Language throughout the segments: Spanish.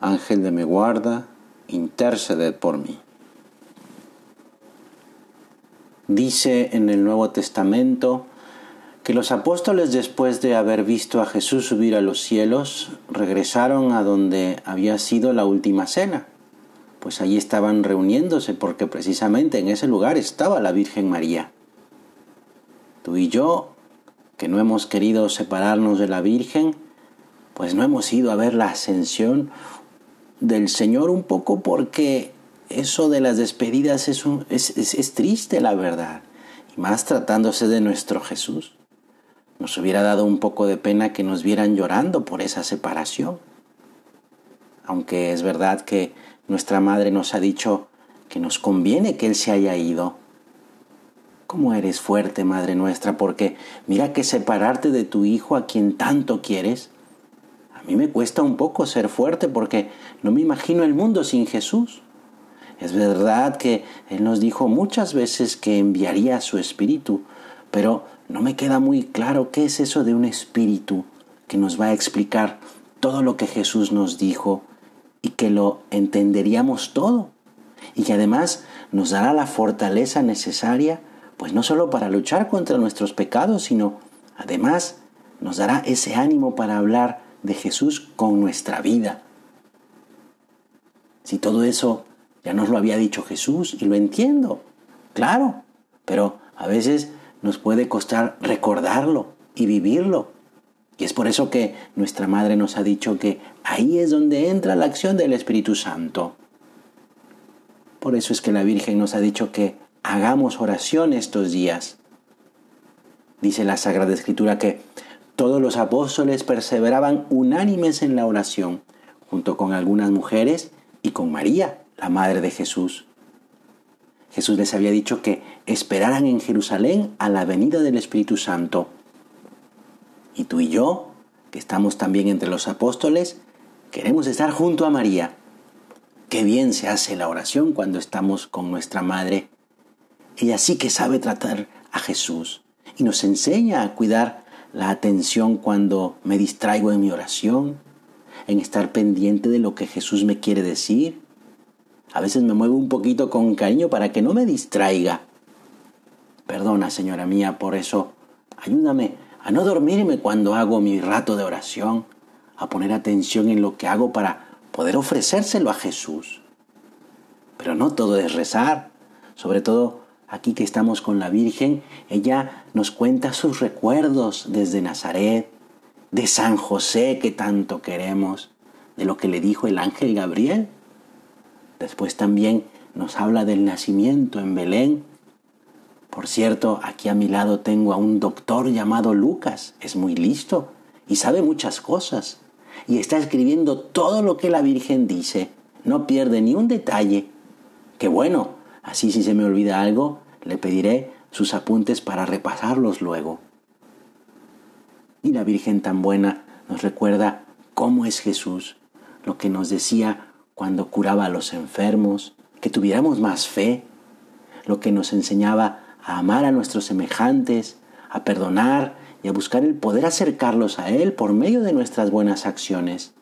Ángel de mi guarda, interceded por mí. Dice en el Nuevo Testamento que los apóstoles después de haber visto a Jesús subir a los cielos, regresaron a donde había sido la última cena. Pues allí estaban reuniéndose porque precisamente en ese lugar estaba la Virgen María. Tú y yo, que no hemos querido separarnos de la Virgen, pues no hemos ido a ver la ascensión del Señor un poco porque eso de las despedidas es, es, triste, la verdad. Y más tratándose de nuestro Jesús. Nos hubiera dado un poco de pena que nos vieran llorando por esa separación. Aunque es verdad que nuestra madre nos ha dicho que nos conviene que Él se haya ido. ¿Cómo eres fuerte, Madre nuestra? Porque mira que separarte de tu Hijo a quien tanto quieres a mí me cuesta un poco ser fuerte porque no me imagino el mundo sin Jesús. Es verdad que Él nos dijo muchas veces que enviaría su espíritu, pero no me queda muy claro qué es eso de un espíritu que nos va a explicar todo lo que Jesús nos dijo y que lo entenderíamos todo y que además nos dará la fortaleza necesaria, pues no solo para luchar contra nuestros pecados, sino además nos dará ese ánimo para hablar de Jesús con nuestra vida. Si todo eso ya nos lo había dicho Jesús y lo entiendo, claro, pero a veces nos puede costar recordarlo y vivirlo. Y es por eso que nuestra Madre nos ha dicho que ahí es donde entra la acción del Espíritu Santo. Por eso es que la Virgen nos ha dicho que hagamos oración estos días. Dice la Sagrada Escritura que todos los apóstoles perseveraban unánimes en la oración, junto con algunas mujeres y con María, la Madre de Jesús. Jesús les había dicho que esperaran en Jerusalén a la venida del Espíritu Santo. Y tú y yo, que estamos también entre los apóstoles, queremos estar junto a María. Qué bien se hace la oración cuando estamos con nuestra Madre. Ella sí que sabe tratar a Jesús y nos enseña a cuidar la atención cuando me distraigo en mi oración, en estar pendiente de lo que Jesús me quiere decir. A veces me muevo un poquito con cariño para que no me distraiga. Perdona, señora mía, por eso. Ayúdame a no dormirme cuando hago mi rato de oración, a poner atención en lo que hago para poder ofrecérselo a Jesús. Pero no todo es rezar, sobre todo aquí que estamos con la Virgen, ella nos cuenta sus recuerdos desde Nazaret, de San José que tanto queremos, de lo que le dijo el ángel Gabriel. Después también nos habla del nacimiento en Belén. Por cierto, aquí a mi lado tengo a un doctor llamado Lucas, es muy listo y sabe muchas cosas, y está escribiendo todo lo que la Virgen dice, no pierde ni un detalle. Qué bueno, Así si se me olvida algo, le pediré sus apuntes para repasarlos luego. Y la Virgen tan buena nos recuerda cómo es Jesús, lo que nos decía cuando curaba a los enfermos, que tuviéramos más fe, lo que nos enseñaba a amar a nuestros semejantes, a perdonar y a buscar el poder acercarlos a Él por medio de nuestras buenas acciones.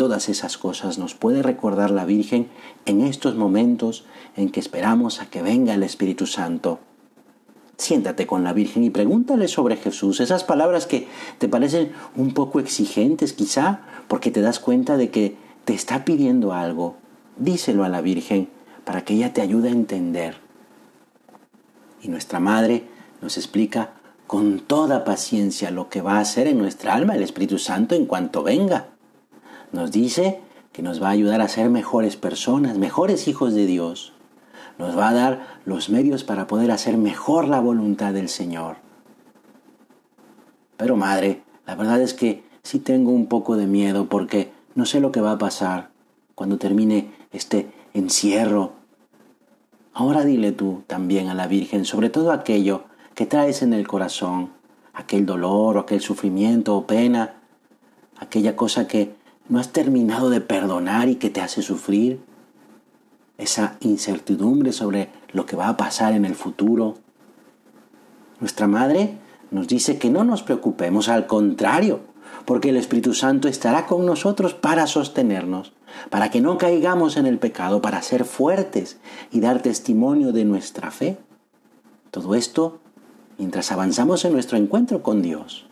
Todas esas cosas nos puede recordar la Virgen en estos momentos en que esperamos a que venga el Espíritu Santo. Siéntate con la Virgen y pregúntale sobre Jesús, esas palabras que te parecen un poco exigentes quizá, porque te das cuenta de que te está pidiendo algo. Díselo a la Virgen para que ella te ayude a entender. Y nuestra Madre nos explica con toda paciencia lo que va a hacer en nuestra alma el Espíritu Santo en cuanto venga. Nos dice que nos va a ayudar a ser mejores personas, mejores hijos de Dios. Nos va a dar los medios para poder hacer mejor la voluntad del Señor. Pero madre, la verdad es que sí tengo un poco de miedo porque no sé lo que va a pasar. cuando termine este encierro. Ahora dile tú también a la Virgen, sobre todo aquello que traes en el corazón, aquel dolor o aquel sufrimiento o pena, aquella cosa que no has terminado de perdonar y que te hace sufrir, esa incertidumbre sobre lo que va a pasar en el futuro. Nuestra Madre nos dice que no nos preocupemos, al contrario, porque el Espíritu Santo estará con nosotros para sostenernos, para que no caigamos en el pecado, para ser fuertes y dar testimonio de nuestra fe. Todo esto mientras avanzamos en nuestro encuentro con Dios.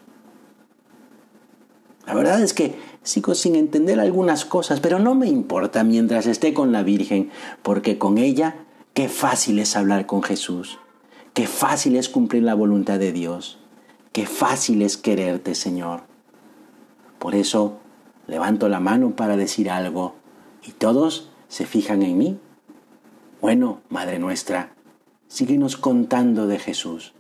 La verdad es que sigo sin entender algunas cosas, pero no me importa mientras esté con la Virgen, porque con ella qué fácil es hablar con Jesús, qué fácil es cumplir la voluntad de Dios, qué fácil es quererte, Señor. Por eso levanto la mano para decir algo y todos se fijan en mí. Bueno, Madre nuestra, síguenos contando de Jesús.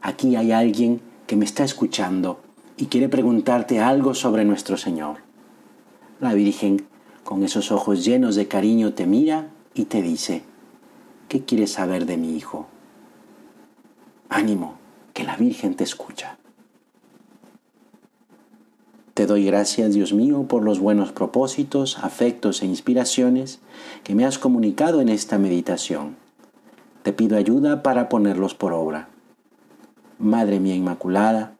Aquí hay alguien que me está escuchando y quiere preguntarte algo sobre nuestro Señor. La Virgen, con esos ojos llenos de cariño, te mira y te dice, ¿qué quieres saber de mi hijo? Ánimo, que la Virgen te escucha. Te doy gracias, Dios mío, por los buenos propósitos, afectos e inspiraciones que me has comunicado en esta meditación. Te pido ayuda para ponerlos por obra. Madre mía Inmaculada,